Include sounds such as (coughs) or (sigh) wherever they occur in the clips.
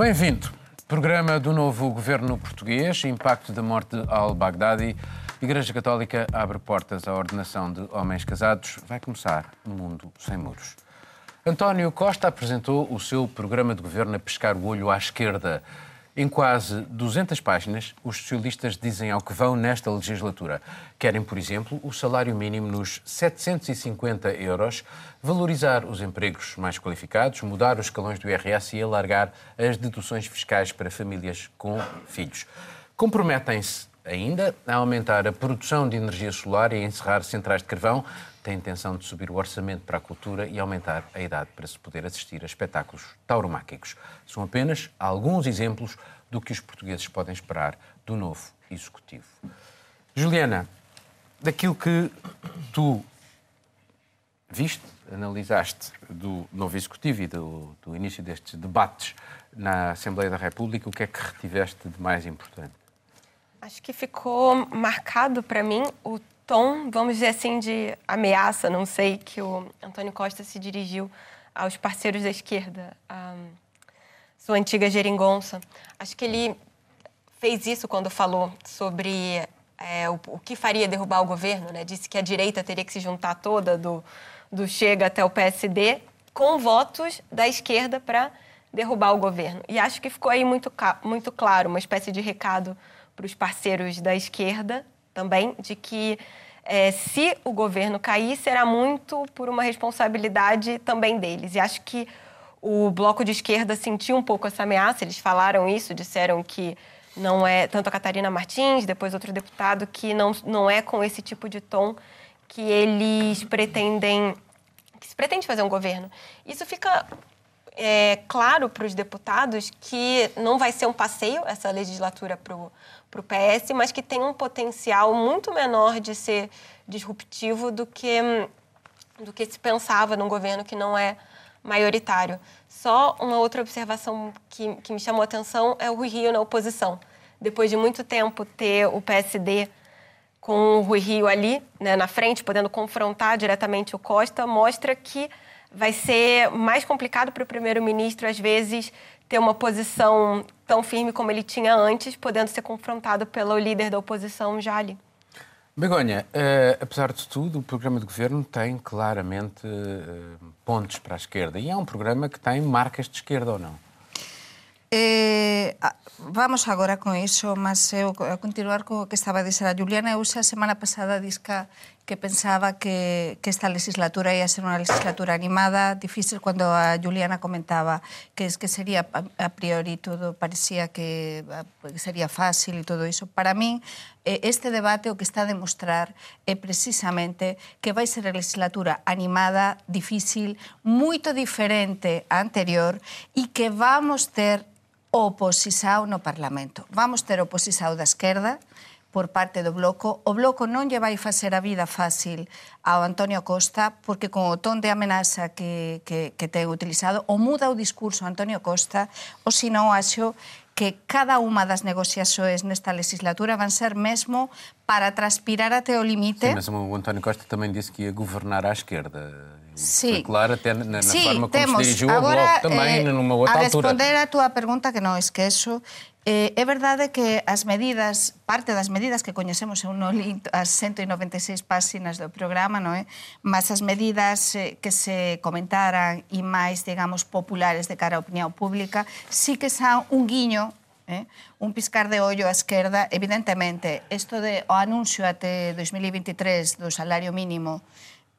Bem-vindo. Programa do novo governo português, impacto da morte de al-Baghdadi. Igreja Católica abre portas à ordenação de homens casados. Vai começar um mundo sem muros. António Costa apresentou o seu programa de governo a pescar o olho à esquerda. Em quase 200 páginas, os socialistas dizem ao que vão nesta legislatura. Querem, por exemplo, o salário mínimo nos 750 euros, valorizar os empregos mais qualificados, mudar os escalões do IRS e alargar as deduções fiscais para famílias com filhos. Comprometem-se ainda a aumentar a produção de energia solar e a encerrar centrais de carvão. Tem intenção de subir o orçamento para a cultura e aumentar a idade para se poder assistir a espetáculos tauromáquicos. São apenas alguns exemplos do que os portugueses podem esperar do novo Executivo. Juliana, daquilo que tu viste, analisaste do novo Executivo e do, do início destes debates na Assembleia da República, o que é que retiveste de mais importante? Acho que ficou marcado para mim o tom, vamos dizer assim, de ameaça, não sei, que o Antônio Costa se dirigiu aos parceiros da esquerda, a sua antiga geringonça. Acho que ele fez isso quando falou sobre é, o, o, que faria derrubar o governo, né? Disse que a direita teria que se juntar toda, do, do Chega até o PSD, com votos da esquerda para derrubar o governo. E acho que ficou aí muito, muito claro, uma espécie de recado para os parceiros da esquerda também, de que é, se o governo cair, será muito por uma responsabilidade também deles. E acho que o bloco de esquerda sentiu um pouco essa ameaça, eles falaram isso, disseram que não é, tanto a Catarina Martins, depois outro deputado, que não, não é com esse tipo de tom que eles pretendem, que se pretende fazer um governo. Isso fica é, claro para os deputados que não vai ser um passeio essa legislatura para o PS, mas que tem um potencial muito menor de ser disruptivo do que, do que se pensava num governo que não é maioritário. Só uma outra observação que, que me chamou a atenção é o Rui Rio na oposição. Depois de muito tempo ter o PSD com o Rui Rio ali né, na frente, podendo confrontar diretamente o Costa, mostra que vai ser mais complicado para o primeiro-ministro, às vezes, ter uma posição tão firme como ele tinha antes, podendo ser confrontado pelo líder da oposição já ali. Begonha, uh, apesar de tudo, o programa de governo tem claramente uh, pontos para a esquerda. E é um programa que tem marcas de esquerda ou não? Eh, vamos agora con iso, mas eu a continuar co que estaba a dizer a Juliana, eu xa a semana pasada disca que pensaba que, que, esta legislatura ia ser unha legislatura animada, difícil, cuando a Juliana comentaba que es que sería a priori todo, parecía que ah, sería fácil e todo iso. Para min, eh, este debate o que está a demostrar é precisamente que vai ser a legislatura animada, difícil, moito diferente á anterior e que vamos ter oposisao no Parlamento. Vamos ter oposisao da esquerda, por parte do Bloco, o Bloco non lle vai facer a vida fácil ao Antonio Costa porque con o ton de amenaza que, que, que ten utilizado o muda o discurso Antonio Costa ou senón, acho que cada unha das negociaxoes nesta legislatura van ser mesmo para transpirar até o límite. Sim, mas o António Costa também disse que ia governar à esquerda. Sim. foi claro até na, Sim, forma como temos. se dirigiu Agora, ao Bloco também, eh, numa outra a altura. A responder à tua pergunta, que non esqueço, eh, é verdade que as medidas, parte das medidas que coñecemos eu non li as 196 páxinas do programa, non é? Mas as medidas eh, que se comentaran e máis, digamos, populares de cara á opinión pública, sí que son un guiño eh? un piscar de ollo á esquerda, evidentemente, isto de o anuncio até 2023 do salario mínimo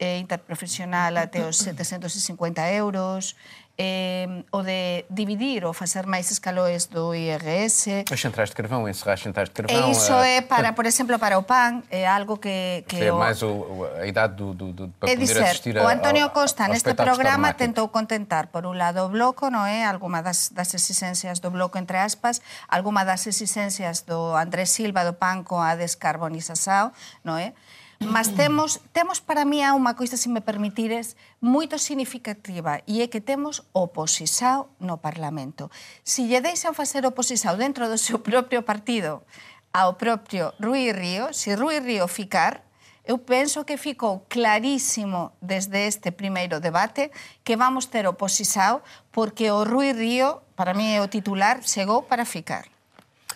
eh, interprofesional até os 750 euros, eh, o de dividir ou facer máis escaloes do IRS. As centrais de carvão, encerrar as centrais de carvão. E iso é, para, por exemplo, para o PAN, é algo que... que é o, mais o, a idade do, do, do, para é poder dizer, assistir o Antonio Costa ao, neste programa tentou contentar, por un lado, o Bloco, non é? Alguma das, das exigencias do Bloco, entre aspas, alguma das exigencias do Andrés Silva do PAN con a descarbonización, non é? Mas temos, temos para mí unha coisa, se me permitires, moito significativa e é que temos oposisao no Parlamento. Se lle deixan facer oposisao dentro do seu propio partido ao propio Rui Río, se Rui Río ficar, eu penso que ficou clarísimo desde este primeiro debate que vamos ter oposisao porque o Rui Río, para mí é o titular, chegou para ficar.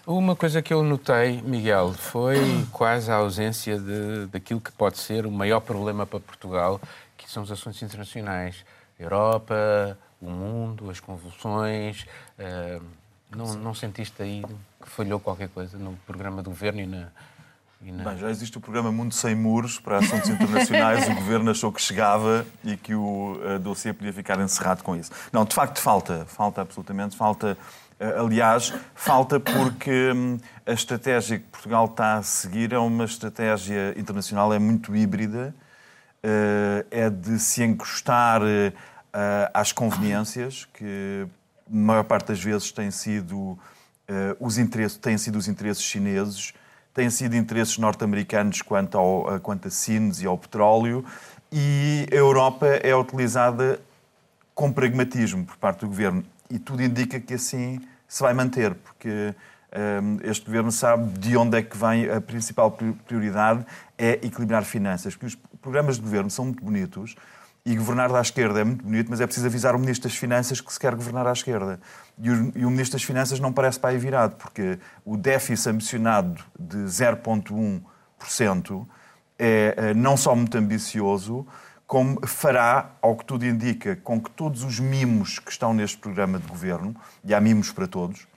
Uma coisa que eu notei, Miguel, foi quase a ausência de, daquilo que pode ser o maior problema para Portugal, que são os assuntos internacionais. Europa, o mundo, as convulsões. Uh, não, não sentiste aí que falhou qualquer coisa no programa do governo e na, Bem, já existe o programa Mundo Sem Muros para assuntos internacionais. o governo achou que chegava e que o uh, dossiê podia ficar encerrado com isso. Não, de facto, falta. Falta absolutamente. Falta. Uh, aliás, falta porque um, a estratégia que Portugal está a seguir é uma estratégia internacional, é muito híbrida, uh, é de se encostar às conveniências, que a maior parte das vezes têm sido, os interesses, têm sido os interesses chineses têm sido interesses norte-americanos quanto, ao, quanto a Sines e ao petróleo, e a Europa é utilizada com pragmatismo por parte do governo. E tudo indica que assim se vai manter, porque um, este governo sabe de onde é que vem a principal prioridade é equilibrar finanças. Porque os programas de governo são muito bonitos, e governar da esquerda é muito bonito, mas é preciso avisar o Ministro das Finanças que se quer governar à esquerda. E o, e o Ministro das Finanças não parece para aí virado, porque o déficit ambicionado de 0,1% é, é não só muito ambicioso, como fará, ao que tudo indica, com que todos os mimos que estão neste programa de governo, e há mimos para todos,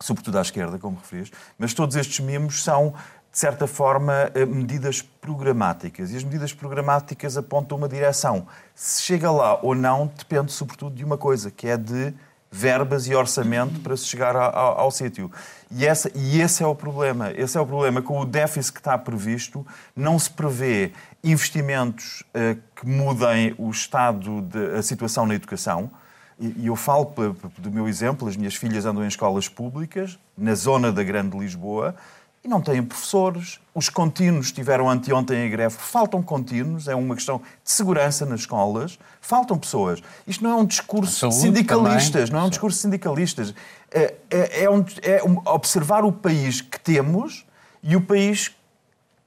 sobretudo à esquerda, como referias, mas todos estes mimos são de certa forma, eh, medidas programáticas. E as medidas programáticas apontam uma direção. Se chega lá ou não depende, sobretudo, de uma coisa, que é de verbas e orçamento para se chegar ao, ao, ao sítio. E, essa, e esse é o problema. Esse é o problema. Com o déficit que está previsto, não se prevê investimentos uh, que mudem o estado, de, a situação na educação. E, e eu falo do meu exemplo, as minhas filhas andam em escolas públicas, na zona da Grande Lisboa, e não têm professores. Os contínuos tiveram anteontem em greve. Faltam contínuos, é uma questão de segurança nas escolas. Faltam pessoas. Isto não é um discurso sindicalistas, não é um discurso sindicalistas. É, é, é, um, é observar o país que temos e o país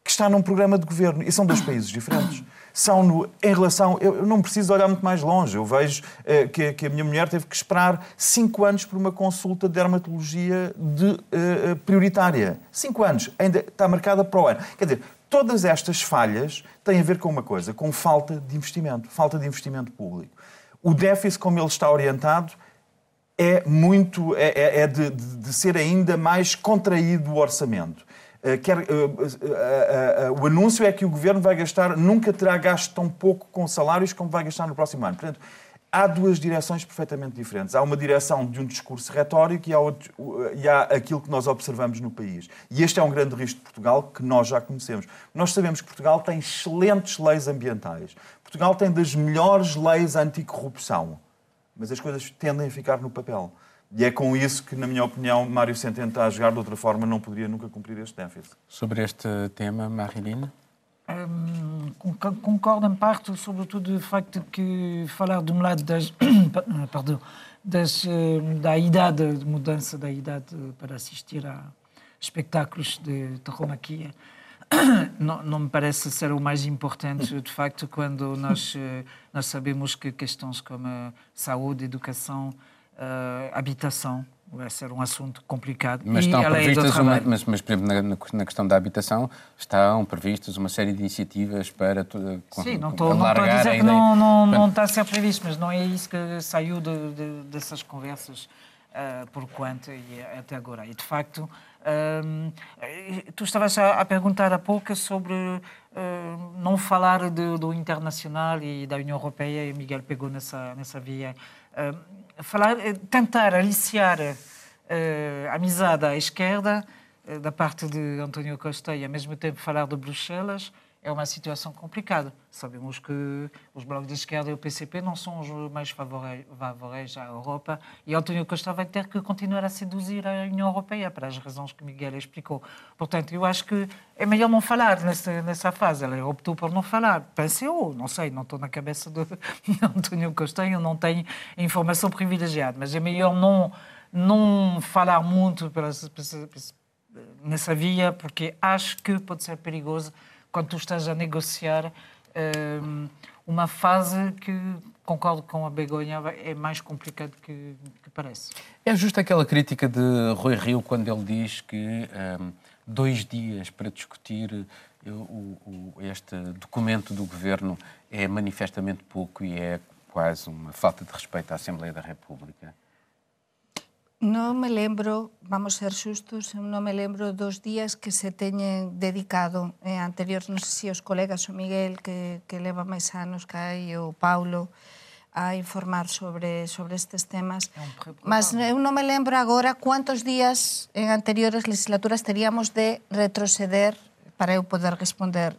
que está num programa de governo. E são dois países diferentes são no, em relação. Eu, não preciso olhar muito mais longe. Eu vejo eh, que, que, a minha mulher teve que esperar cinco anos por uma consulta de dermatologia de, eh, prioritária. Cinco anos. Ainda está marcada para o ano. Quer dizer, todas estas falhas têm a ver com uma coisa: com falta de investimento. Falta de investimento público. O déficit, como ele está orientado, é muito. é, é, é de, de ser ainda mais contraído o orçamento. Eh, quer, uh, uh, o anúncio é que o governo vai gastar, nunca terá gasto tão pouco com salários como vai gastar no próximo ano. Portanto, há duas direções perfeitamente diferentes. Há uma direção de um discurso retórico e há, outro, e há aquilo que nós observamos no país. E este é um grande risco de Portugal que nós já conhecemos. Nós sabemos que Portugal tem excelentes leis ambientais. Portugal tem das melhores leis anticorrupção. Mas as coisas tendem a ficar no papel. E é com isso que, na minha opinião, Mário Centeno está a jogar. De outra forma, não poderia nunca cumprir este déficit. Sobre este tema, Marilina? Hum, concordo em parte, sobretudo o facto de que falar de um lado das, (coughs) perdão, das, hum, da idade, de mudança da idade para assistir a espetáculos de taromaquia, (coughs) não, não me parece ser o mais importante, de facto, quando nós, eh, nós sabemos que questões como saúde, educação, uh, habitação. Vai ser um assunto complicado. Mas estão previstas, uma, mas, mas, por exemplo, na, na, questão da habitação, estão previstas uma série de iniciativas para Sim, não estou, não estou a dizer que não, não, não está a ser previsto, mas não é isso que saiu de, de, dessas conversas uh, por quanto e até agora. E, de facto, uh, tu estavas a, a, perguntar há pouco sobre uh, não falar de, do internacional e da União Europeia, e Miguel pegou nessa, nessa via falar, eh, tentar aliciar uh, a amizade à esquerda, da parte de António Costa, e ao mesmo tempo falar de Bruxelas, é uma situação complicada. Sabemos que os blocos de esquerda e o PCP não são os mais favoráveis à Europa e António Costa vai ter que continuar a seduzir a União Europeia para as razões que Miguel explicou. Portanto, eu acho que é melhor não falar nessa, nessa fase. Ele optou por não falar. Pensou, não sei, não estou na cabeça de (laughs) António Costa, eu não tenho informação privilegiada, mas é melhor não, não falar muito nessa via, porque acho que pode ser perigoso quando tu estás a negociar uma fase que, concordo com a Begonha, é mais complicado que, que parece. É justo aquela crítica de Rui Rio quando ele diz que um, dois dias para discutir o, o, este documento do governo é manifestamente pouco e é quase uma falta de respeito à Assembleia da República. Non me lembro, vamos ser xustos, non me lembro dos días que se teñen dedicado eh, anteriores, non sei se os colegas, o Miguel, que, que leva máis anos que hai, o Paulo, a informar sobre sobre estes temas. Mas eu non me lembro agora cuántos días en anteriores legislaturas teríamos de retroceder para eu poder responder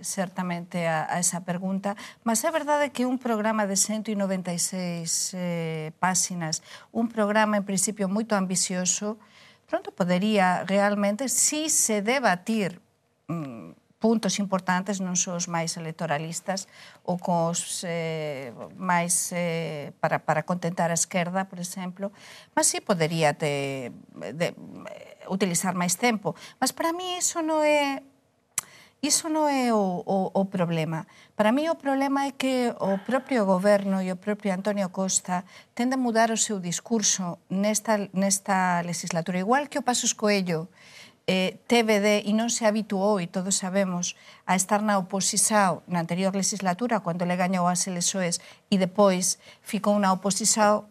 certamente a, a esa pregunta, mas é verdade que un programa de 196 eh, páxinas, un programa en principio moito ambicioso, pronto podería realmente, si se debatir mm, puntos importantes, non só os máis electoralistas ou cos eh, máis eh, para, para contentar a esquerda, por exemplo, mas si te, de, utilizar máis tempo. Mas para mí iso non é Iso non é o, o, o problema. Para mí o problema é que o propio goberno e o propio Antonio Costa tende a mudar o seu discurso nesta, nesta legislatura. Igual que o Pasos Coello eh, TVD, e non se habituou, e todos sabemos, a estar na oposición na anterior legislatura, cando le gañou as LSOEs, e depois ficou na oposición,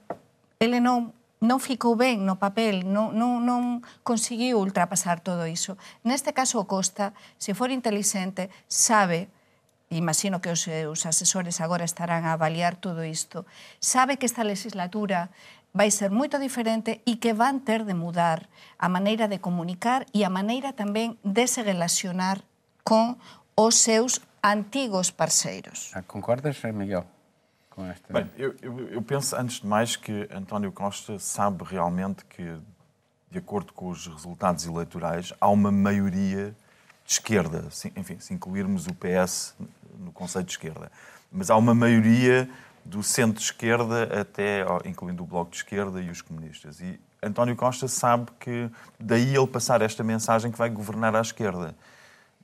ele non non ficou ben no papel, non, non, non conseguiu ultrapasar todo iso. Neste caso, o Costa, se for inteligente, sabe imagino que os, os asesores agora estarán a avaliar todo isto, sabe que esta legislatura vai ser moito diferente e que van ter de mudar a maneira de comunicar e a maneira tamén de se relacionar con os seus antigos parceiros. Ah, Concordas, eh, Miguel? Com esta. Bem, eu, eu, eu, penso, antes de mais, que António Costa sabe realmente que, de acordo com os resultados eleitorais, há uma maioria de esquerda, enfim, se incluirmos o PS no conceito de esquerda. Mas há uma maioria do centro-esquerda até, incluindo o Bloco de Esquerda e os comunistas. E António Costa sabe que daí ele passar esta mensagem que vai governar à esquerda.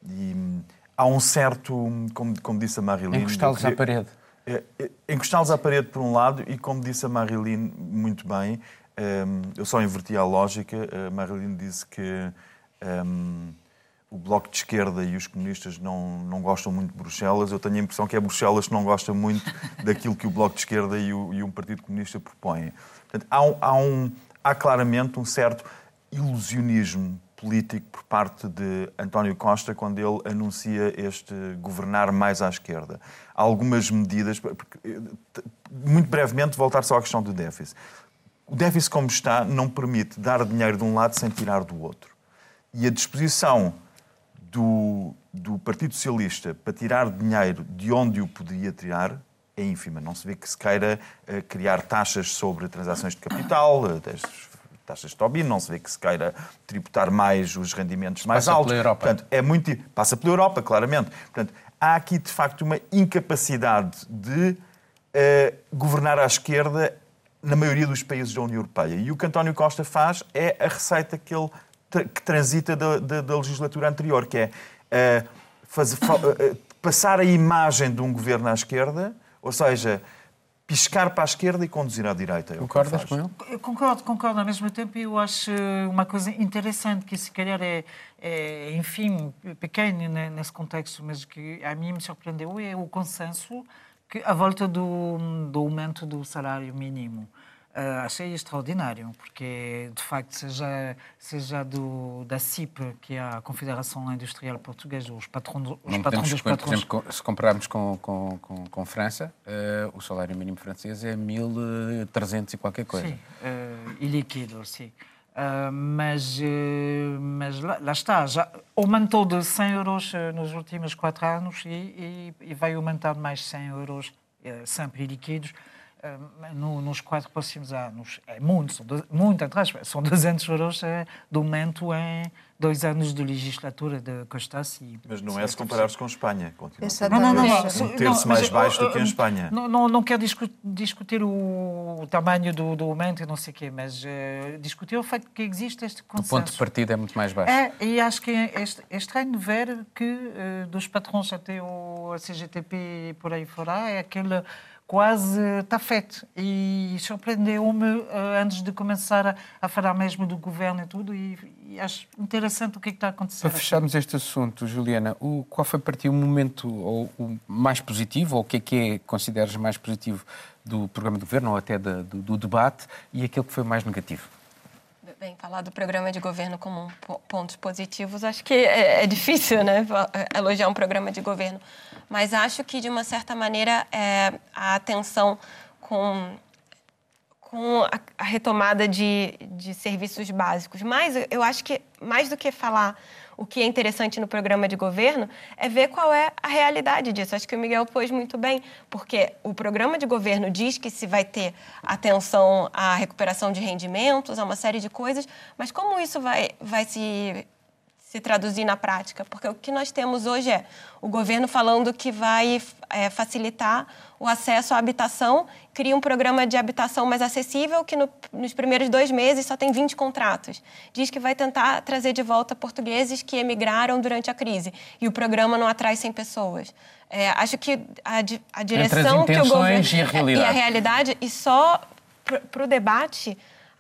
E hum, há um certo, como, como disse a Marilyn... Encostá-los à parede. É, é, encostá-los à parede por um lado e, como disse a Marilyn muito bem, um, eu só inverti a lógica. A Marilyn disse que um, o Bloco de Esquerda e os comunistas não, não gostam muito de Bruxelas. Eu tenho a impressão que é Bruxelas que não gosta muito (laughs) daquilo que o Bloco de Esquerda e o, e um Partido Comunista propõem. Portanto, há, um, há, há claramente um certo ilusionismo político por parte de António Costa quando ele anuncia este governar mais à esquerda. Há algumas medidas, muito brevemente, voltar só à questão do déficit. O déficit, como está, não permite dar dinheiro de um lado sem tirar do outro. E a disposição do, do Partido Socialista para tirar dinheiro de onde o poderia tirar é ínfima. Não se vê que se queira uh, criar taxas sobre transações de capital, uh, taxas de Tobin, não se vê que se queira tributar mais os rendimentos mais passa altos. Pela Europa. Portanto, é muito passa pela Europa, claramente. Portanto, há aqui de facto uma incapacidade de uh, governar à esquerda na maioria dos países da União Europeia. E o que António Costa faz é a receita que ele que transita da, da, da legislatura anterior, que é uh, fazer, uh, passar a imagem de um governo à esquerda, ou seja, piscar para a esquerda e conduzir à direita. É Concordas com ele? Eu concordo, concordo. Ao mesmo tempo, eu acho uma coisa interessante que, se calhar, é, é enfim, pequeno nesse contexto, mas que a mim me surpreendeu, é o consenso que, à volta do, do aumento do salário mínimo. Uh, achei extraordinário, porque de facto, seja, seja do, da CIP, que é a Confederação Industrial Portuguesa, os patrões, os Não patrões dos patrões. Por exemplo, se compararmos com, com, com, com França, uh, o salário mínimo francês é 1.300 e qualquer coisa. Sim, uh, e líquido, sim. Uh, mas mas lá, lá, está, já aumentou de 100 euros nos últimos quatro anos e, e, e vai aumentar mais 100 euros sempre líquidos no, nos quatro próximos anos. É muito, são, muito atrás, são 200 euros é, do momento em dois anos de legislatura de Costas. E, mas não é se comparares com Espanha, continua. Não, não, não. Um terço mais baixo do que em Espanha. Não, não, não quero discutir o tamanho do, do aumento e não sei o quê, mas uh, discutir o facto que existe este consenso. O ponto de partida é muito mais baixo. É, e acho que é estranho ver que uh, dos patrões até o CGTP e por aí fora é aquele quase está feito. E surpreendeu-me uh, antes de começar a, a, falar mesmo do governo e tudo, e, e acho interessante o que, é que está a acontecer. Para fecharmos este assunto, Juliana, o, qual foi para ti o momento ou, o mais positivo, ou o que é que é, consideras mais positivo do programa de governo, ou até do, do debate, e aquele que foi mais negativo? Bem, falar do programa de governo como pontos positivos, acho que é, é difícil, né? Elogiar um programa de governo. Mas acho que, de uma certa maneira, é, a atenção com, com a, a retomada de, de serviços básicos. Mas eu acho que, mais do que falar o que é interessante no programa de governo é ver qual é a realidade disso. Acho que o Miguel pôs muito bem, porque o programa de governo diz que se vai ter atenção à recuperação de rendimentos, a uma série de coisas, mas como isso vai, vai se se traduzir na prática, porque o que nós temos hoje é o governo falando que vai é, facilitar o acesso à habitação, cria um programa de habitação mais acessível que no, nos primeiros dois meses só tem 20 contratos. Diz que vai tentar trazer de volta portugueses que emigraram durante a crise e o programa não atrai 100 pessoas. É, acho que a, a direção que o governo e a realidade, e, a realidade, e só para o debate,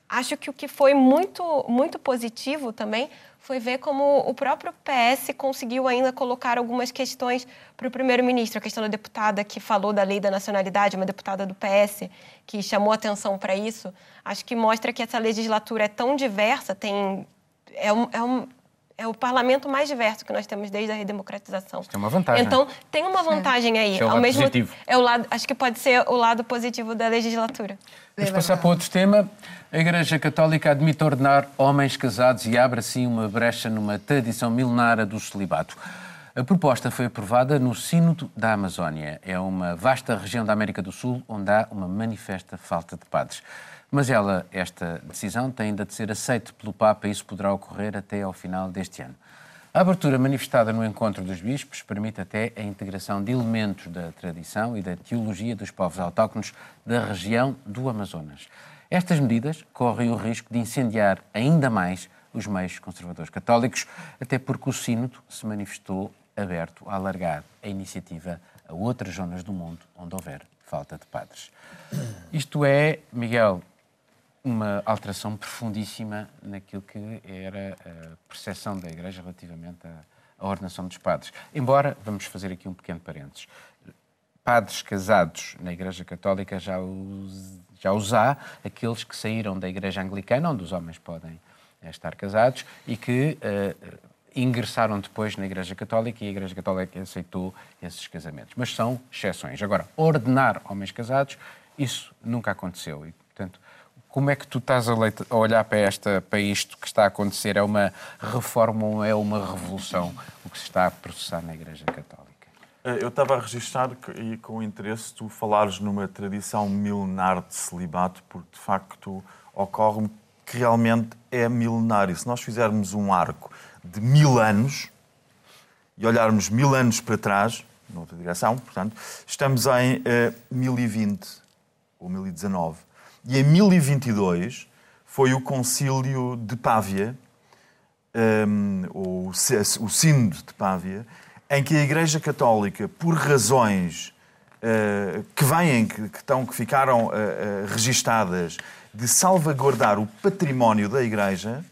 acho que o que foi muito muito positivo também foi ver como o próprio PS conseguiu ainda colocar algumas questões para o primeiro-ministro. A questão da deputada que falou da lei da nacionalidade, uma deputada do PS, que chamou atenção para isso. Acho que mostra que essa legislatura é tão diversa, tem, é, um, é, um, é o parlamento mais diverso que nós temos desde a redemocratização. Tem uma vantagem. Então, tem uma vantagem aí. é o Ao mesmo positivo. É o lado, acho que pode ser o lado positivo da legislatura. Vamos passar para outro tema. A Igreja Católica admite ordenar homens casados e abre assim uma brecha numa tradição milenária do celibato. A proposta foi aprovada no Sínodo da Amazónia. É uma vasta região da América do Sul onde há uma manifesta falta de padres. Mas ela, esta decisão tem ainda de ser aceita pelo Papa e isso poderá ocorrer até ao final deste ano. A abertura manifestada no encontro dos bispos permite até a integração de elementos da tradição e da teologia dos povos autóctonos da região do Amazonas. Estas medidas correm o risco de incendiar ainda mais os meios conservadores católicos, até porque o Sínodo se manifestou aberto a alargar a iniciativa a outras zonas do mundo onde houver falta de padres. Isto é, Miguel, uma alteração profundíssima naquilo que era a percepção da Igreja relativamente à, ordenação dos padres. Embora, vamos fazer aqui um pequeno parênteses, padres casados na Igreja Católica já os já os há, aqueles que saíram da Igreja Anglicana, onde os homens podem eh, estar casados, e que uh, ingressaram depois na Igreja Católica e a Igreja Católica aceitou esses casamentos. Mas são exceções. Agora, ordenar homens casados, isso nunca aconteceu. E, como é que tu estás a, olhar para, esta, para isto que está a acontecer? É uma reforma ou é uma revolução o que se está a processar na Igreja Católica? Eh, eu estava a registrar e com interesse tu falares numa tradição milenar de celibato, porque de facto ocorre-me que realmente é milenário. Se nós fizermos um arco de mil anos e olharmos mil anos para trás, noutra direção, portanto, estamos em uh, 1020 ou 1019. E em 1022 foi o concílio de Pávia, um, ou o Sínodo de Pávia, em que a Igreja Católica, por razões uh, que vêm, que, que, estão, que ficaram uh, uh, registadas, de salvaguardar o património da Igreja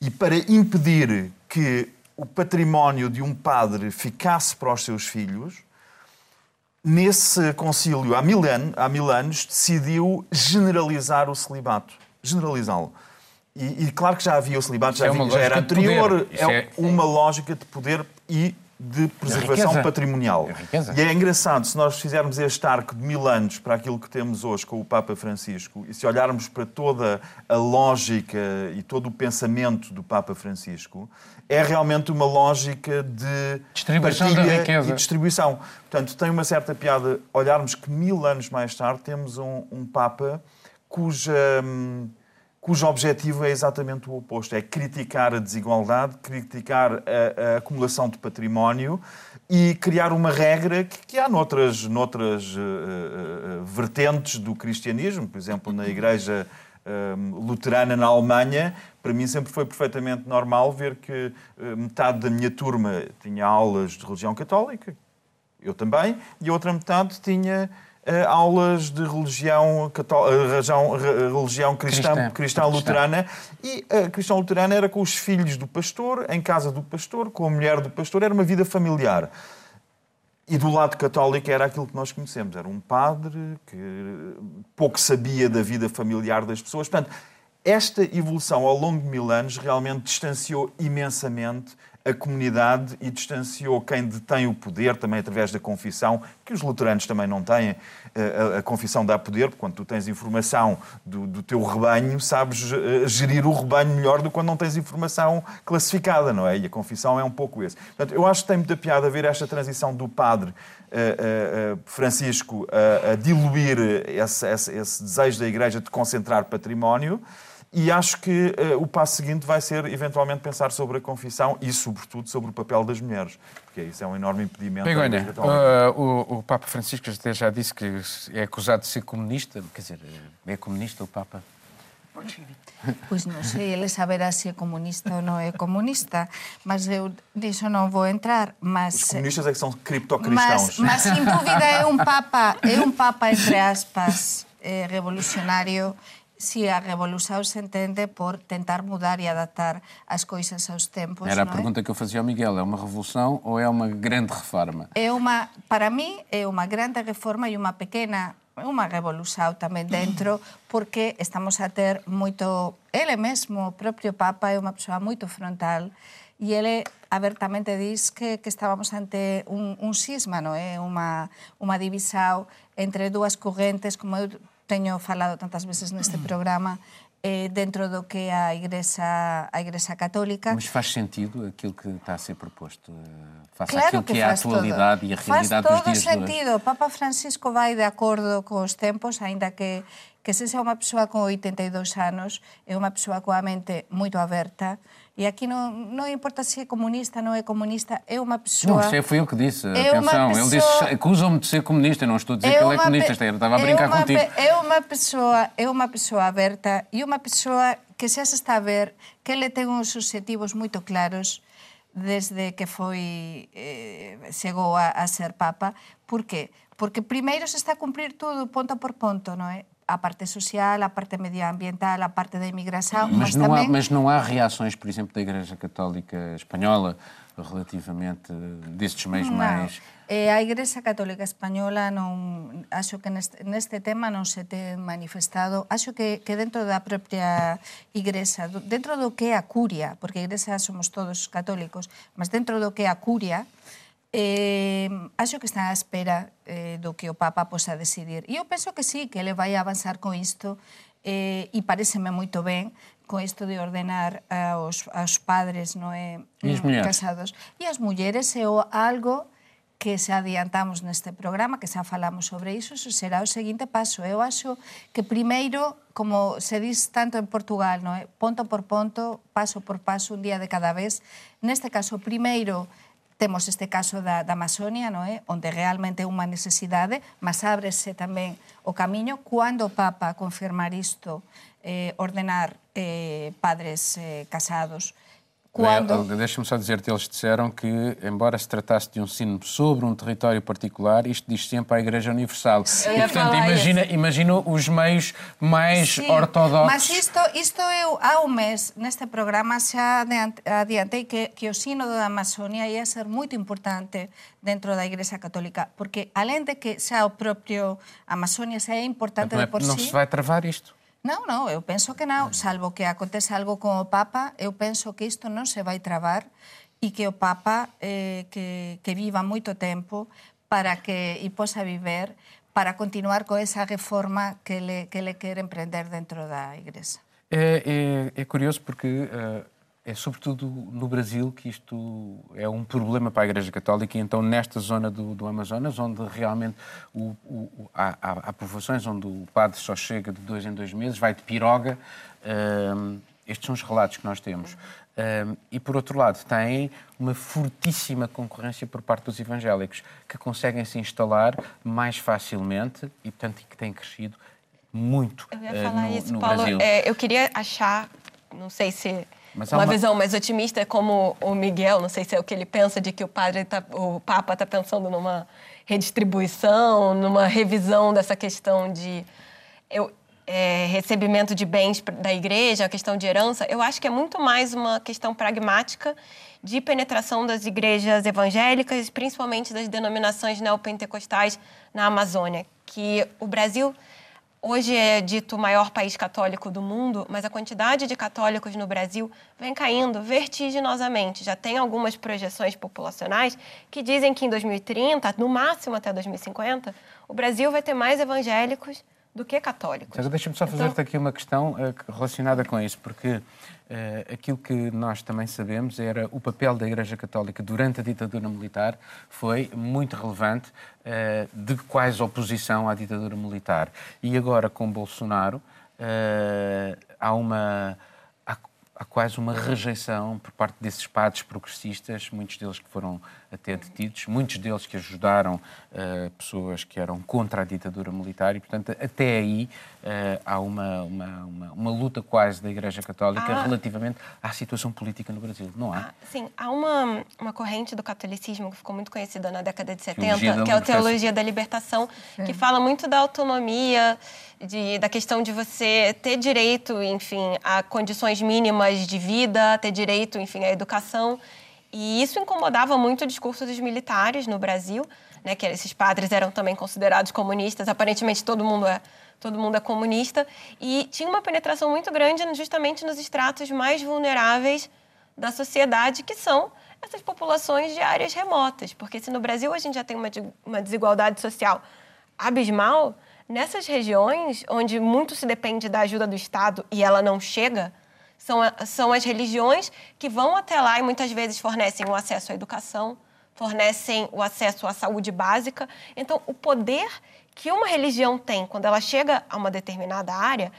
e para impedir que o património de um padre ficasse para os seus filhos, nesse concílio, há mil, anos, há mil anos, decidiu generalizar o celibato. Generalizá-lo. E, e, claro que já havia o celibato, já, é havia, já era anterior. É, é, uma lógica de poder e de preservação patrimonial. e é engraçado, se nós fizermos este arco de mil anos para aquilo que temos hoje com o Papa Francisco, e se olharmos para toda a lógica e todo o pensamento do Papa Francisco, é realmente uma lógica de distribuição da riqueza. e distribuição. Portanto, tem uma certa piada olharmos que mil anos mais tarde temos um, um Papa cuja. Hum, cujo objetivo é exatamente o oposto: é criticar a desigualdade, criticar a, a acumulação de património e criar uma regra que, que há noutras, noutras uh, uh, vertentes do cristianismo, por exemplo, na Igreja uh, Luterana na Alemanha. Para mim sempre foi perfeitamente normal ver que metade da minha turma tinha aulas de religião católica, eu também, e a outra metade tinha aulas de religião, cató religião, religião cristã, cristã, cristã luterana. E a cristã luterana era com os filhos do pastor, em casa do pastor, com a mulher do pastor, era uma vida familiar. E do lado católico era aquilo que nós conhecemos. Era um padre que pouco sabia da vida familiar das pessoas. Portanto, esta evolução ao longo de mil anos realmente distanciou imensamente a comunidade e distanciou quem detém o poder, também através da confissão, que os luteranos também não têm. A, a confissão dá poder, porque quando tu tens informação do, do, teu rebanho, sabes eh, gerir o rebanho melhor do que quando não tens informação classificada, não é? E a confissão é um pouco esse. Portanto, eu acho que tem muita piada ver esta transição do padre uh, Francisco a diluir esse, esse, esse desejo da Igreja de concentrar património e acho que uh, o passo seguinte vai ser, eventualmente, pensar sobre a confissão e, sobretudo, sobre o papel das mulheres, porque isso é um enorme impedimento. Begonha, uh, o, o, Papa Francisco até já disse que é acusado de ser comunista. Quer dizer, é comunista o Papa? Pois não sei, ele saberá se é comunista ou não é comunista, mas eu nisso não vou entrar. Mas, Os comunistas é que são criptocristãos. Mas, mas sem dúvida é um Papa, é um Papa entre aspas, é, revolucionário si a revolución se entende por tentar mudar e adaptar as coisas aos tempos. Era a pergunta que eu fazia ao Miguel, é uma revolução ou é uma grande reforma? É uma, para mí é uma grande reforma e uma pequena unha revolución tamén dentro (clears throat) porque estamos a ter moito ele mesmo, o propio Papa é unha persoa moito frontal e ele abertamente diz que, que estábamos ante un, un sisma, non é? Unha, unha divisao entre dúas correntes, como eu teño falado tantas veces neste (clears throat) programa, eh, dentro do que é a Igrexa, a Igrexa Católica. Mas faz sentido aquilo que está a ser proposto? Eh, face claro aquilo que, que é a atualidade todo. e a realidade dos dias Faz todo sentido. O Papa Francisco vai de acordo con os tempos, aínda que, que se xa unha persoa con 82 anos, é unha persoa coa mente moito aberta, E aqui não, não importa se é comunista, não é comunista, é uma pessoa. Não, isso foi eu que disse. É Atenção, pessoa... ele disse acusam-me de ser comunista. Eu não estou a dizer é que ele é comunista, pe... estava a brincar é contigo. Pe... É uma pessoa, é uma pessoa aberta e uma pessoa que já se está a ver que ele tem uns objetivos muito claros desde que foi eh, chegou a, a ser papa. Por quê? Porque primeiro se está a cumprir tudo ponto por ponto, não é? A parte social, a parte medioambiental, a parte da imigração. Mas, mas, não, também... há, mas não há reações, por exemplo, da Igreja Católica Espanhola relativamente destes meios não. mais. A Igreja Católica Espanhola non acho que neste, neste tema non se ten manifestado, acho que, que dentro da propia Igrexa, dentro do que é a curia, porque a Igrexa somos todos católicos, mas dentro do que é a curia, Eh, acho que están á espera eh, do que o Papa posa decidir. E eu penso que sí, que ele vai avanzar con isto eh, e pareceme moito ben con isto de ordenar aos, aos padres no é, e eh, casados. E as mulleres é o algo que se adiantamos neste programa, que xa falamos sobre iso, iso será o seguinte paso. Eu acho que primeiro, como se diz tanto en Portugal, no é? ponto por ponto, paso por paso, un día de cada vez, neste caso, primeiro, Temos este caso da, da Amazonia, non é? onde realmente é unha necesidade, mas ábrese tamén o camiño. Cando o Papa confirmar isto, eh, ordenar eh, padres eh, casados, quando... Deixa-me só dizer-te, eles disseram que, embora se tratasse de um sino sobre um território particular, isto diz sempre à Igreja Universal. Sim, e, portanto, imagina, imagina os meios mais Sim, ortodoxos. Mas isto, isto eu, há um mês, neste programa, xa adiantei que, que o sino da Amazônia ia ser muito importante dentro da Igreja Católica, porque, além de que xa o próprio Amazônia xa é importante de por não si... Não se vai travar isto? Non, non, eu penso que non, salvo que acontece algo con o Papa, eu penso que isto non se vai travar e que o Papa eh, que, que viva moito tempo para que e possa viver para continuar com essa reforma que ele, que ele quer empreender dentro da Igreja. É, é, é curioso porque uh, é sobretudo no Brasil que isto é um problema para a Igreja Católica e então nesta zona do, do Amazonas, onde realmente o, o, há, há, povoações onde o padre só chega de dois em dois meses, vai de piroga, uh, estes são os relatos que nós temos. Uh, e, por outro lado, tem uma fortíssima concorrência por parte dos evangélicos, que conseguem se instalar mais facilmente e, portanto, que têm crescido muito eu ia falar uh, no, isso, no Paulo. Brasil. É, eu queria achar, não sei se mas uma, uma, visão mais otimista como o Miguel, não sei se é o que ele pensa de que o padre tá, o Papa está pensando numa redistribuição, numa revisão dessa questão de eu, é, recebimento de bens da igreja, a questão de herança. Eu acho que é muito mais uma questão pragmática de penetração das igrejas evangélicas, principalmente das denominações neopentecostais na Amazônia, que o Brasil Hoje é dito o maior país católico do mundo, mas a quantidade de católicos no Brasil vem caindo vertiginosamente. Já tem algumas projeções populacionais que dizem que em 2030, no máximo até 2050, o Brasil vai ter mais evangélicos do que católicos. Deixa-me só fazer-te então... aqui uma questão uh, relacionada com isso, porque uh, aquilo que nós também sabemos era o papel da Igreja Católica durante a ditadura militar foi muito relevante uh, de quais oposição à ditadura militar. E agora com Bolsonaro há uma há quase uma rejeição por parte desses padres progressistas, muitos deles que foram até detidos, muitos deles que ajudaram uh, pessoas que eram contra a ditadura militar e, portanto, até aí uh, há uma, uma, uma, uma, luta quase da Igreja Católica ah. relativamente à situação política no Brasil, não há? Ah, sim, há uma, uma corrente do catolicismo que ficou muito conhecida na década de 70, que é a Teologia da Libertação, sim. que fala muito da autonomia, de, da questão de você ter direito, enfim, a condições mínimas de vida, ter direito, enfim, à educação. E isso incomodava muito o discurso dos militares no Brasil, né, que esses padres eram também considerados comunistas. Aparentemente todo mundo é todo mundo é comunista e tinha uma penetração muito grande justamente nos estratos mais vulneráveis da sociedade, que são essas populações de áreas remotas, porque se no Brasil a gente já tem uma, uma desigualdade social abismal, Nessas regiões onde muito se depende da ajuda do Estado e ela não chega, são, são as religiões que vão até lá e muitas vezes fornecem o acesso à educação, fornecem o acesso à saúde básica. Então, o poder que uma religião tem quando ela chega a uma determinada área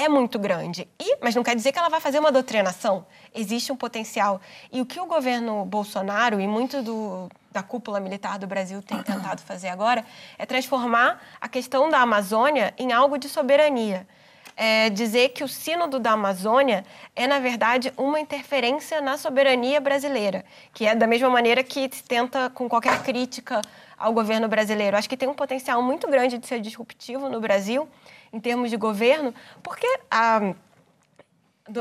é muito grande. E, mas não quer dizer que ela vai fazer uma doutrinação. Existe um potencial. E o que o governo Bolsonaro e muito do, da cúpula militar do Brasil tem tentado fazer agora é transformar a questão da Amazônia em algo de soberania. É dizer que o Sínodo da Amazônia é, na verdade, uma interferência na soberania brasileira, que é da mesma maneira que se tenta, com qualquer crítica ao governo brasileiro. Acho que tem um potencial muito grande de ser disruptivo no Brasil, em termos de governo, porque, a,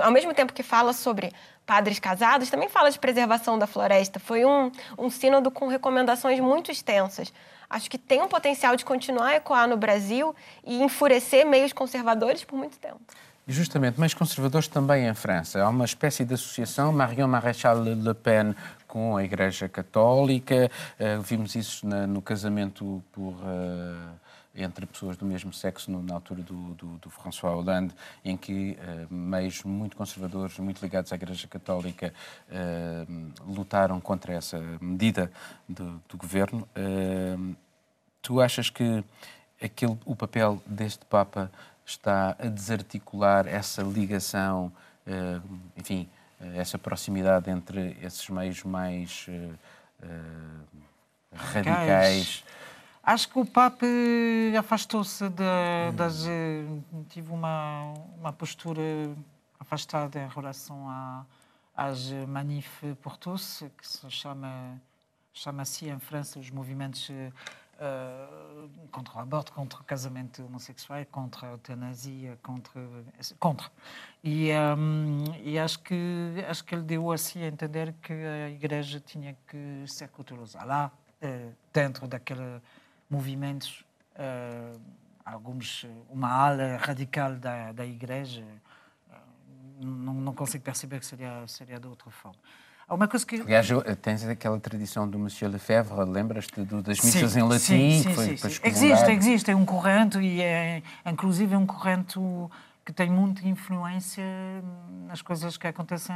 ao mesmo tempo que fala sobre Padres Casados, também fala de preservação da floresta. Foi um, um sínodo com recomendações muito extensas. Acho que tem um potencial de continuar a ecoar no Brasil e enfurecer meios conservadores por muito tempo. Justamente, meios conservadores também em França. Há uma espécie de associação, Marion Maréchal Le Pen com a Igreja Católica. Uh, vimos isso na, no casamento por... Uh entre pessoas do mesmo sexo na altura do, do, do François Hollande, em que uh, meios muito conservadores, muito ligados à Igreja Católica, uh, lutaram contra essa medida do, do governo. Uh, tu achas que aquele, o papel deste Papa está a desarticular essa ligação, enfim, essa proximidade entre esses meios mais radicais? Acho que o Papa afastou-se das. tive uma, uma postura afastada em relação a, às manif por tous, que se chama chama-se em França os movimentos uh, contra o aborto, contra o casamento homossexual, contra a eutanásia, contra contra. E, um, e acho que acho que ele deu assim a entender que a Igreja tinha que ser culturosa lá dentro daquela movimentos, uh, alguns, uma ala radical da, da Igreja, uh, não, não, consigo perceber que seria, seria de outra forma. Há uma coisa que... Aliás, tens aquela tradição do Monsieur Lefebvre, lembras-te das missas sim, em latim? Sim, sim, foi sim, sim. Existe, existe, é um corrente e é, inclusive, é um corrente que tem muita influência nas coisas que acontecem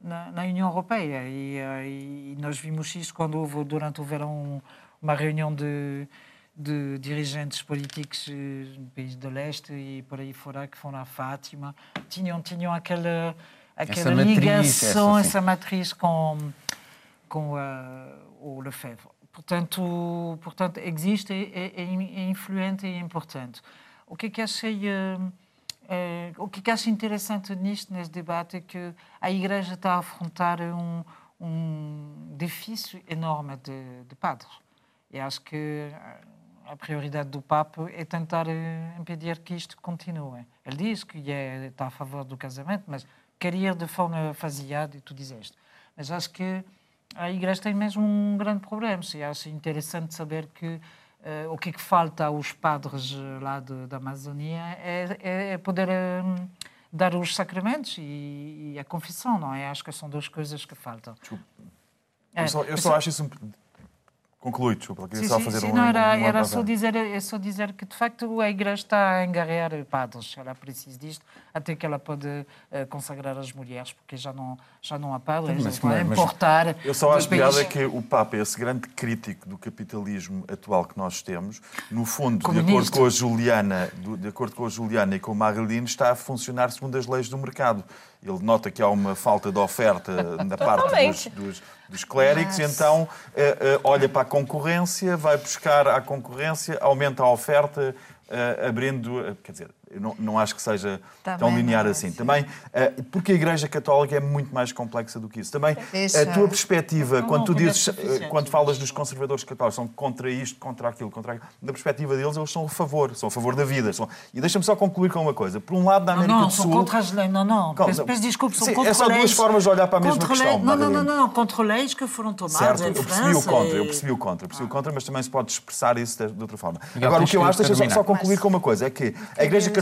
na, na União Europeia. E, eh, e, nós vimos isso quando houve, durante o verão, uma reunião de, de dirigentes políticos do eh, país do leste e por aí fora que foram a Fátima. Tinham, tinham aquela aquela essa ligação, matriz, essa, essa, matriz com, com uh, o Lefebvre. Portanto, portanto existe, é, é, é, influente e é importante. O que é que achei... É, o que, é que acho interessante nisto, neste debate, é que a Igreja está a afrontar um, um difícil enorme de, de padres. E acho que a prioridade do Papa é tentar impedir que isto continue. Ele diz que é, está a favor do casamento, mas querer de forma faseada, e tu dizeste. Mas acho que a Igreja tem mesmo um grande problema. E acho interessante saber que uh, o que, é que falta aos padres lá de, da Amazônia é, é, é poder um, dar os sacramentos e, e, a confissão, não é? Acho que são duas coisas que faltam. Eu só, eu só acho isso Conclui, desculpa, queria sim, só fazer sim, um... Não, era, um era só, dizer, é só dizer que, de facto, a Igreja está a engarrear padres. Ela precisa disto, até que ela pode uh, consagrar as mulheres, porque já não, já não há padres, mas, vão importar... Eu só acho piada que o Papa, esse grande crítico do capitalismo atual que nós temos, no fundo, de acordo, com a Juliana, de acordo com a Juliana e com o Marilino, está a funcionar segundo as leis do mercado. Ele nota que há uma falta de oferta da parte dos, dos, dos clérigos, então uh, uh, olha para a concorrência, vai buscar a concorrência, aumenta a oferta, uh, abrindo. quer dizer, eu não, não acho que seja Também tão linear assim. É. Também, uh, porque a Igreja Católica é muito mais complexa do que isso. Também, Deixa. a tua perspectiva, não, quando tu dizes, uh, quando falas dos conservadores católicos, são contra isto, contra aquilo, contra aquilo, da perspectiva deles, eles são a favor, são a favor da vida. São... E deixa-me só concluir com uma coisa. Por um lado, da América não, não, do Sul. São contra as leis, não, não. Peço, peço desculpa, são Sim, contra É só duas formas de olhar para a mesma questão. Não, não, não, não, contra leis que foram tomadas. Certo, eu percebi o contra, eu percebi o contra, percebi o contra, mas também se pode expressar isso de outra forma. Agora, o que eu acho, deixa só, só concluir com uma coisa, é que a Igreja Católica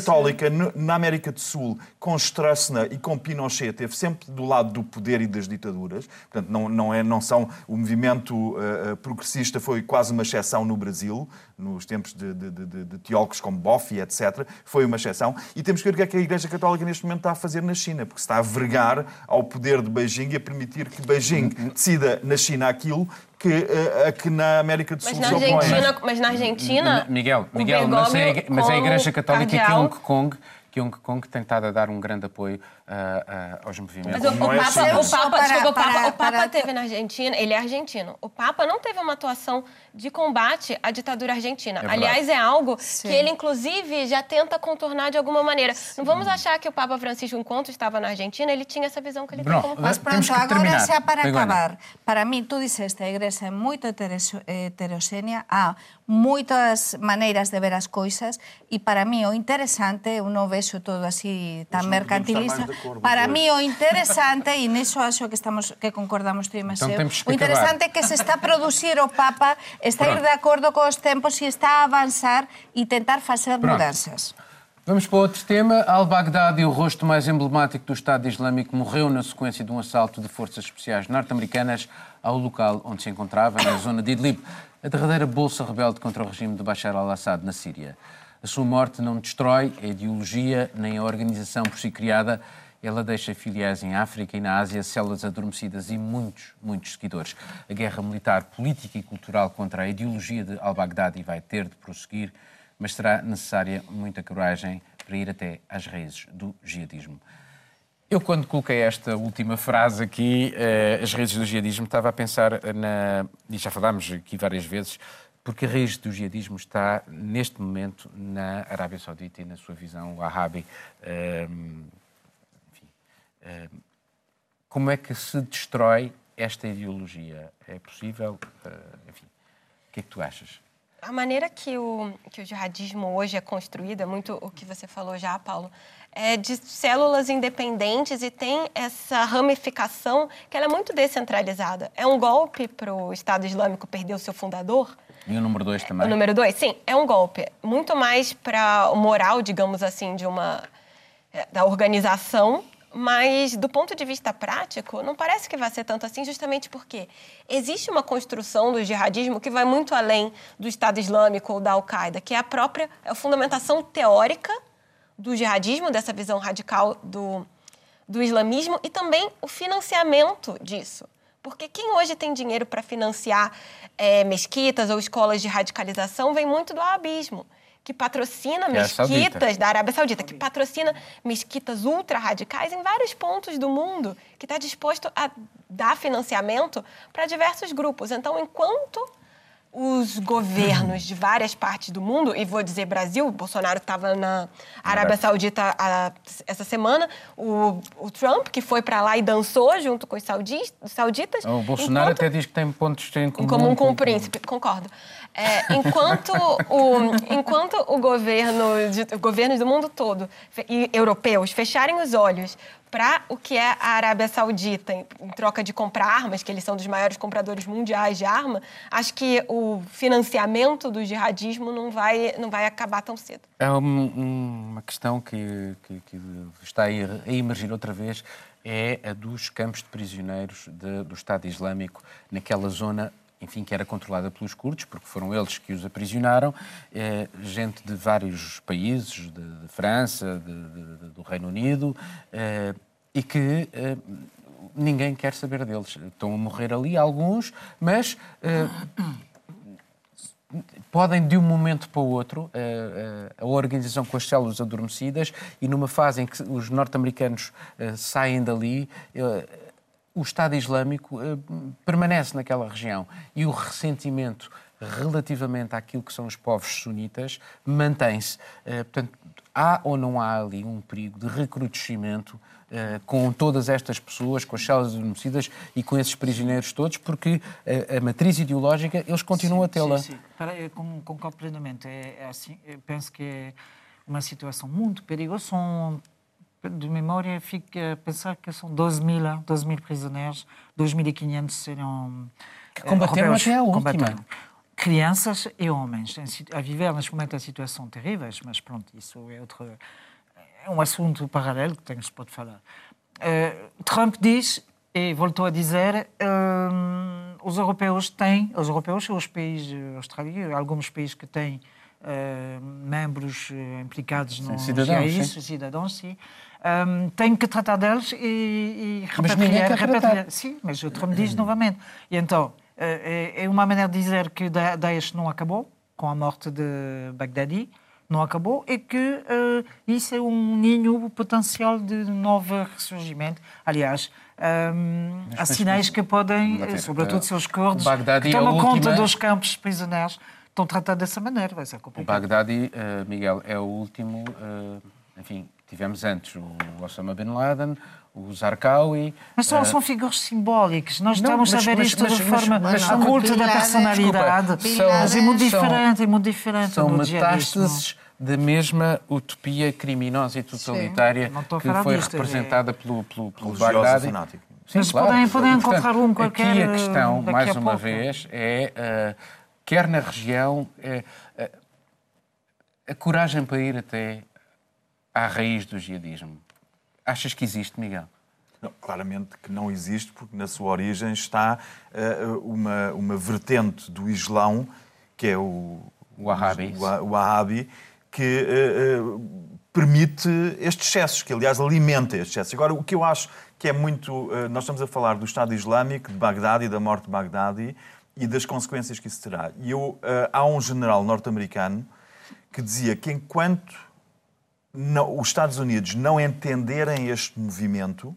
na América do Sul, com Stroessner e com Pinochet, teve sempre do lado do poder e das ditaduras. Portanto, não, não, é, não são. O movimento uh, progressista foi quase uma exceção no Brasil, nos tempos de, de, de, de teólogos como Boff, etc. Foi uma exceção. E temos que ver o que é que a Igreja Católica neste momento está a fazer na China, porque está a vergar ao poder de Beijing e a permitir que Beijing decida na China aquilo que, uh, que na América do Sul mas na Argentina, Mas na Argentina... Miguel, Miguel mas, é, mas a Igreja Católica que Hong Kong que Hong Kong tem estado a dar um grande apoio uh, uh, aos movimentos. Mas o, o, é Papa, assim. o, Papa, para, desculpa, o Papa, para, o Papa para... teve na Argentina, ele é argentino. O Papa não teve uma atuação de combate à ditadura argentina. É Aliás, é algo Sim. que ele, inclusive, já tenta contornar de alguma maneira. Sim. Não vamos achar que o Papa Francisco, enquanto estava na Argentina, ele tinha essa visão que ele Bruno, tem como Mas pronto, agora, já para acabar, para mim, tu disseste, a igreja é muito heterogénea, há muitas maneiras de ver as coisas e para mí o interesante, eu non vexo todo así tan mercantilista, para mí o interesante, e niso acho que estamos que concordamos tú e Maseu, o interesante é que se está a producir o Papa, está a ir de acordo cos tempos e está a avanzar e tentar facer Pronto. mudanças. Vamos para outro tema. Al-Baghdadi, o rosto mais emblemático do Estado Islâmico, morreu na sequência de um assalto de forças especiais norte-americanas ao local onde se encontrava, na zona de Idlib a derradeira bolsa rebelde contra o regime de Bashar al-Assad na Síria. A sua morte não destrói a ideologia nem a organização por si criada. Ela deixa filiais em África e na Ásia, células adormecidas e muitos, muitos seguidores. A guerra militar, política e cultural contra a ideologia de al-Baghdadi vai ter de prosseguir, mas será necessária muita coragem para ir até às raízes do jihadismo. Eu, quando coloquei esta última frase aqui, eh, as raízes do jihadismo, estava a pensar na. E já falámos aqui várias vezes, porque a raiz do jihadismo está, neste momento, na Arábia Saudita e na sua visão wahhabi. Ehm, como é que se destrói esta ideologia? É possível? Eh, enfim, o que é que tu achas? A maneira que o, que o jihadismo hoje é construído, é muito o que você falou já, Paulo, é, de células independentes e tem essa ramificação que ela é muito descentralizada. É um golpe para o Estado Islâmico perder o seu fundador. E o número dois também? O número dois, sim, é um golpe. Muito mais para o moral, digamos assim, de uma é, da organização Mas, do ponto de vista prático, não parece que vai ser tanto assim, justamente porque existe uma construção do jihadismo que vai muito além do Estado Islâmico ou da Al-Qaeda, que é a própria é a fundamentação teórica do jihadismo, dessa visão radical do, do islamismo, e também o financiamento disso. Porque quem hoje tem dinheiro para financiar é, mesquitas ou escolas de radicalização vem muito do abismo que patrocina que mesquitas é da Arábia Saudita, que patrocina mesquitas ultra-radicais em vários pontos do mundo, que está disposto a dar financiamento para diversos grupos. Então, enquanto os governos de várias partes do mundo, e vou dizer Brasil, Bolsonaro estava na Arábia Saudita a, essa semana, o, o, Trump, que foi para lá e dançou junto com os sauditas. O Bolsonaro enquanto, até diz que tem pontos em comum, em comum com, com o príncipe, concordo. É, enquanto, o, enquanto o governo, de, governos do mundo todo e europeus fecharem os olhos para o que é a Arábia Saudita em, em, troca de comprar armas, que eles são dos maiores compradores mundiais de arma, acho que o financiamento do jihadismo não vai, não vai acabar tão cedo. É um, uma questão que, que, que está a, a emergir outra vez, é a dos campos de prisioneiros de, do Estado Islâmico naquela zona enfim, que era controlada pelos curdos, porque foram eles que os aprisionaram, é, gente de vários países, de, de França, de, de, do Reino Unido, é, e que é, ninguém quer saber deles. Estão a morrer ali alguns, mas podem de um momento para o outro a, a, organização com as células adormecidas e numa fase em que os norte-americanos saem dali o Estado Islâmico uh, permanece naquela região e o ressentimento relativamente àquilo que são os povos sunitas mantém-se. Uh, portanto, há ou não há ali um perigo de recrudescimento uh, com todas estas pessoas, com as células adormecidas e com esses prisioneiros todos, porque a matriz ideológica eles continuam sim, a tê-la. Sim, sim. Para, concordo plenamente. É, é assim, penso que é uma situação muito perigosa. De memória, fico a pensar que são 12 mil, 12 mil prisioneiros, 2.500 serão que combateram até a última. Combateram. Crianças e homens a viver neste momento a situação terríveis, mas pronto, isso é outro é um assunto paralelo que tem, se pode falar. Uh, Trump diz e voltou a dizer uh, os europeus têm, os europeus os países australianos, alguns países que têm uh, membros implicados no cidadãos, sim. cidadãos, sim um, tenho que tratar deles e, e repatriar. Repatriar. Sim, mas o Trump diz novamente. E então, eh, é, é uma maneira de dizer que Daesh não acabou com a morte de Baghdadi, não acabou, e que uh, isso é um ninho potencial de novo ressurgimento. Aliás, um, há sinais que podem, sobretudo seus curdos, que tomam conta dos campos prisioneiros, estão tratados dessa maneira. Vai ser complicado. O Baghdadi, uh, Miguel, é o último, uh, enfim, Tivemos antes o Osama Bin Laden, o Zarqawi... Mas são, uh... são figuras simbólicas. Nós não, estamos mas, a ver mas, isto mas, de forma mas, a culto da personalidade. Desculpa, mas é muito diferente, é muito diferente São metástases da mesma utopia criminosa e totalitária que foi disto, representada é... pelo, pelo, pelo Baghdadi. Sim, Mas claro. podem, podem encontrar um qualquer... Aqui a questão, mais a uma vez, é, uh, quer na região, é, uh, a coragem para ir até à raiz do jihadismo. Achas que existe, Miguel? Não, claramente que não existe, porque na sua origem está uh, uma, uma vertente do Islão, que é o Wahhabi, o, Wahhabi que uh, uh, permite estes excessos, que aliás alimenta estes excessos. Agora, o que eu acho que é muito. nós estamos a falar do Estado Islâmico, de Bagdadi, da morte de Bagdadi e das consequências que isso terá. E eu, há um general norte-americano que dizia que enquanto não, os Estados Unidos não entenderem este movimento,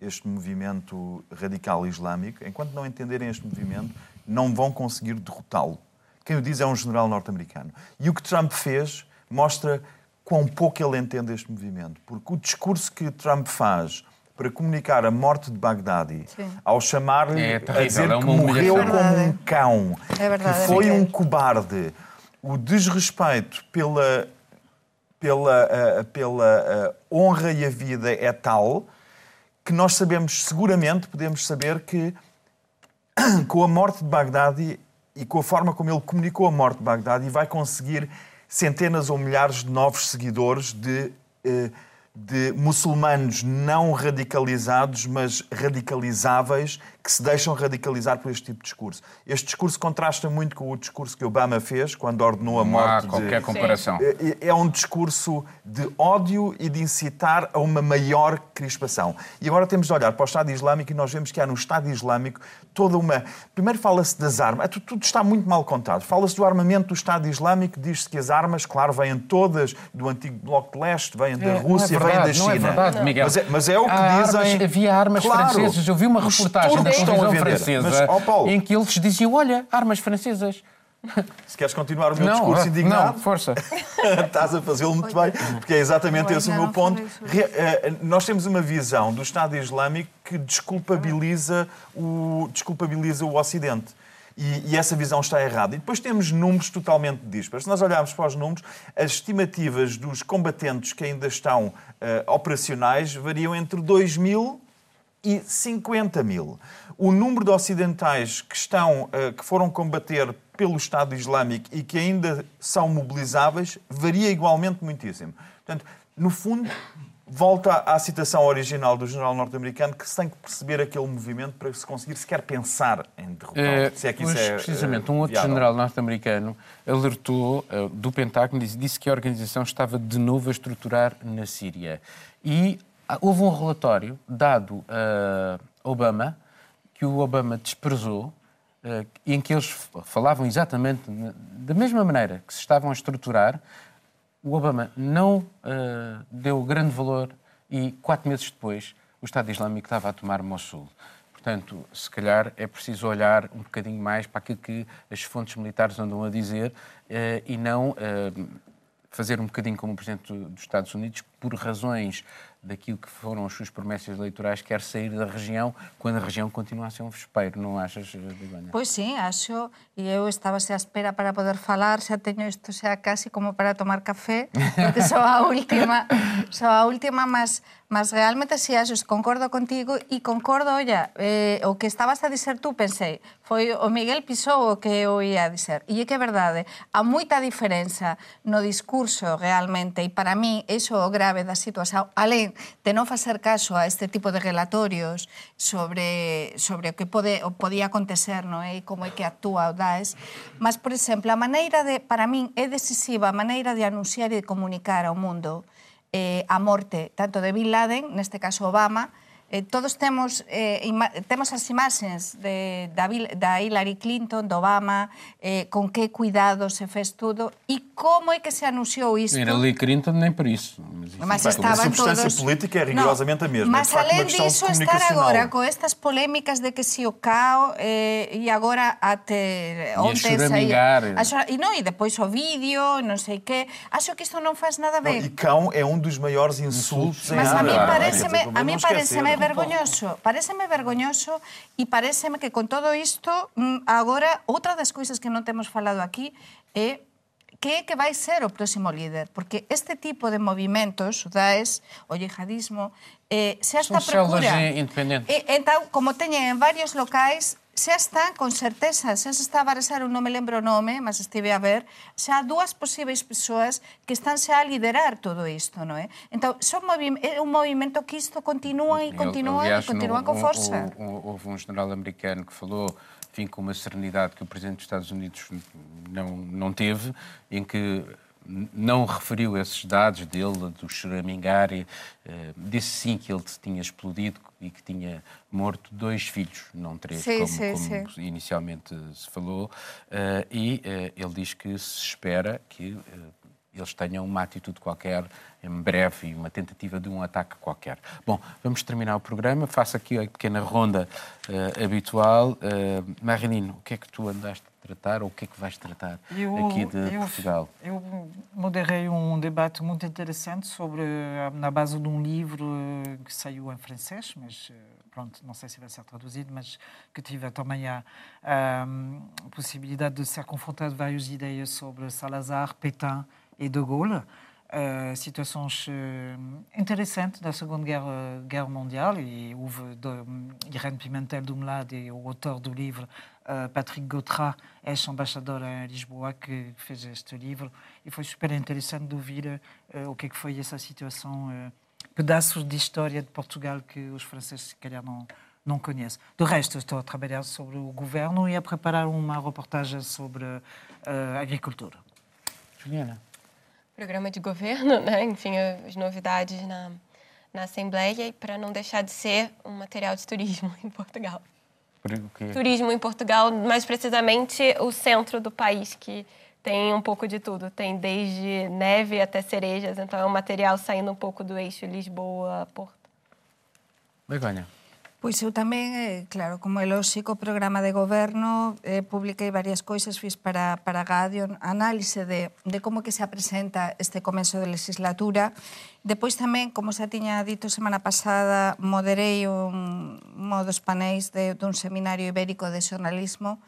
este movimento radical islâmico, enquanto não entenderem este movimento, não vão conseguir derrotá-lo. Quem o diz é um general norte-americano. E o que Trump fez mostra quão pouco ele entende este movimento. Porque o discurso que Trump faz para comunicar a morte de Baghdadi, Sim. ao chamar-lhe, é a dizer é que morreu como um cão, é verdade, que foi é um cobarde, o desrespeito pela pela, uh, pela uh, honra e a vida é tal que nós sabemos, seguramente podemos saber que (clears throat) com a morte de Bagdadi e com a forma como ele comunicou a morte de Bagdadi vai conseguir centenas ou milhares de novos seguidores de uh, de muçulmanos não radicalizados, mas radicalizáveis, que se deixam radicalizar por este tipo de discurso. Este discurso contrasta muito com o discurso que Obama fez quando ordenou a morte. Não há qualquer de... comparação. É, é, é um discurso de ódio e de incitar a uma maior crispação. E agora temos de olhar para o Estado Islâmico e nós vemos que há no Estado Islâmico toda uma. Primeiro fala-se das armas, tudo está muito mal contado. Fala-se do armamento do Estado Islâmico, diz-se que as armas, claro, vêm todas do antigo Bloco de Leste, vêm da é, Rússia, é verdade, vêm da China. Não é verdade, Miguel. Mas é, mas é o que Há dizem. Armas, havia armas claro, francesas. Eu vi uma reportagem da televisão francesa mas, oh, Paulo, em que eles diziam: olha, armas francesas. Se queres continuar o meu não, discurso indignado, não, força. (laughs) estás a fazê-lo muito bem, porque é exatamente esse o meu ponto. Eh, nós temos uma visão do Estado Islâmico que desculpabiliza o, desculpabiliza o Ocidente. E, e, essa visão está errada. E depois temos números totalmente dispares. Se nós olharmos para os números, as estimativas dos combatentes que ainda estão uh, operacionais variam entre 2 mil e 50 mil. O número de ocidentais que, estão, uh, que foram combater pelo Estado Islâmico e que ainda são mobilizáveis varia igualmente muitíssimo. Portanto, no fundo, volta à citação original do general norte-americano que se tem que perceber aquele movimento para se conseguir sequer pensar em derrotar. É, se é que isso é precisamente, um outro viável. general norte-americano alertou uh, do Pentágono, disse, disse que a organização estava de novo a estruturar na Síria. E houve um relatório dado a Obama, que o Obama desprezou, uh, em que eles falavam exatamente da mesma maneira que se estavam a estruturar, o Obama não deu grande valor e, quatro meses depois, o Estado Islâmico estava a tomar Mossul. Portanto, se calhar é preciso olhar um bocadinho mais para aquilo que as fontes militares andam a dizer e não fazer um bocadinho como o Presidente dos Estados Unidos, por razões daquilo que foram as suas promessas eleitorais, quer sair da região, quando a região continua a ser um vespeiro, não achas, Begoña? Pois sim, acho, e eu estava à espera para poder falar, xa teño isto xa casi como para tomar café, porque sou a última, (laughs) sou a última, mas Mas realmente si axos, concordo contigo e concordo, olla, eh, o que estabas a dizer tú, pensei, foi o Miguel Pisou o que eu ia dizer. E é que é verdade, há moita diferenza no discurso realmente, e para mí iso é o grave da situación, alén de non facer caso a este tipo de relatorios sobre, sobre o que pode, o podía acontecer, no e como é que actúa o DAES, mas, por exemplo, a maneira de, para min, é decisiva a maneira de anunciar e de comunicar ao mundo eh, a morte tanto de Bin Laden, neste caso Obama, eh, todos temos eh, temos as imaxes de, da, da Hillary Clinton, do Obama, eh, con que cuidado se fez tudo e como é que se anunciou isto. Hillary Clinton nem por isso. Mas, mas estaban a substância todos... política é rigorosamente no, a mesma. Mas além disso, estar agora com estas polémicas de que se o cao eh, e agora até ontem saía... E, não, e depois o vídeo, não sei que. Acho que isto não faz nada a ver. Não, e cão é um dos maiores insultos Mas a mim parece-me a mim parece-me vergoñoso, pareceme vergoñoso e pareceme que con todo isto mm, agora outra das coisas que non temos falado aquí é que é que vai ser o próximo líder, porque este tipo de movimentos, o Daesh, o yihadismo, eh, se hasta procura... Son independentes. E, entón, como teñen en varios locais, xa está, con certeza, xa se está a barexar, non me lembro o nome, mas estive a ver, xa dúas posíveis persoas que están xa a liderar todo isto, non é? Entón, son movi é un movimento que isto continúa e continúa Aliás, e continúa no, con força. Houve um general americano que falou enfim, com uma serenidade que o Presidente dos Estados Unidos não, não teve, em que não referiu esses dados dele, do choramingari, eh, disse sim que ele tinha explodido e que tinha morto dois filhos, não três, sim, como, sim, como sim. inicialmente se falou, eh, e eh, ele diz que se espera que eles tenham uma atitude qualquer em breve e uma tentativa de um ataque qualquer. Bom, vamos terminar o programa. Faço aqui a pequena ronda uh, habitual. Uh, Marinino, o que é que tu andaste tratar ou o que é que vais tratar eu, aqui de eu, Portugal? Eu moderei um debate muito interessante sobre, na base de um livro que saiu em francês, mas pronto, não sei se vai ser traduzido, mas que tive também a, a, a possibilidade de ser confrontado várias ideias sobre Salazar, Pétain e De Gaulle. Uh, situações uh, interessantes da Segunda Guerra, Guerra Mundial e houve Irene Pimentel de um lado e o autor do livro Patrick Gautrat, ex-embaixador em Lisboa, que fez este livro e foi super interessante de ouvir o que, é que foi essa situação pedaços de história de Portugal que os franceses, se calhar, não, não conhecem. De resto, estou a trabalhar sobre o governo e a preparar uma reportagem sobre uh, agricultura. Juliana. Programa de governo, né? enfim, as novidades na, na Assembleia e para não deixar de ser um material de turismo (laughs) em Portugal. Turismo em Portugal, mais precisamente o centro do país, que tem um pouco de tudo. Tem desde neve até cerejas, então é um material saindo um pouco do eixo Lisboa-Porto. Begonha. Pois eu tamén, eh, claro, como é lógico, programa de goberno, eh, publiquei varias coisas, fiz para, para Gadio análise de, de como que se apresenta este comenzo de legislatura. Depois tamén, como xa tiña dito semana pasada, moderei un, un dos panéis de, dun seminario ibérico de xornalismo,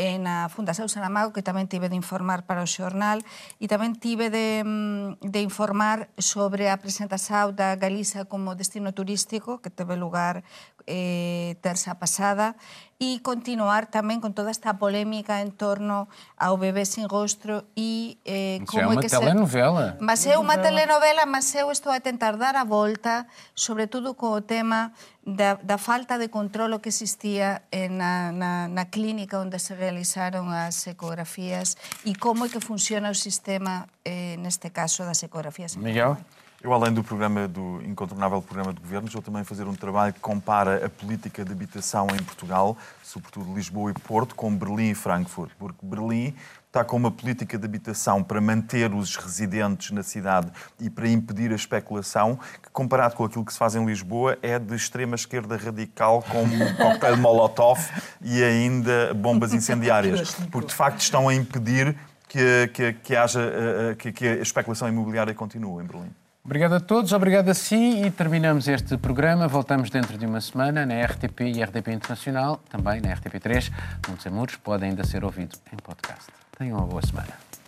e na Fundación Saramago, que tamén tive de informar para o xornal, e tamén tive de, mm, de informar sobre a presentación da Galiza como destino turístico, que teve lugar eh, terça pasada, e continuar tamén con toda esta polémica en torno ao bebé sin rostro e eh, como é, é que telenovela. Se... Mas é unha telenovela, mas eu estou a tentar dar a volta, sobre todo co tema da, da falta de controlo que existía na, na, na clínica onde se realizaron as ecografías e como é que funciona o sistema, eh, neste caso, das ecografías. Miguel? Eu, além do programa do incontornável programa de governo, estou também fazer um trabalho que compara a política de habitação em Portugal, sobretudo Lisboa e Porto, com Berlim e Frankfurt, porque Berlim está com uma política de habitação para manter os residentes na cidade e para impedir a especulação, que comparado com aquilo que se faz em Lisboa é de extrema esquerda radical com um (laughs) coquetel Molotov e ainda bombas incendiárias, (laughs) porque de facto estão a impedir que, que, que haja eh, eh, que, que a especulação imobiliária continue em Berlim. Obrigado a todos, obrigado a si e terminamos este programa. Voltamos dentro de uma semana na RTP e RTP Internacional, também na RTP3. Muitos Amuros pode ainda ser ouvido em podcast. Tenham uma boa semana.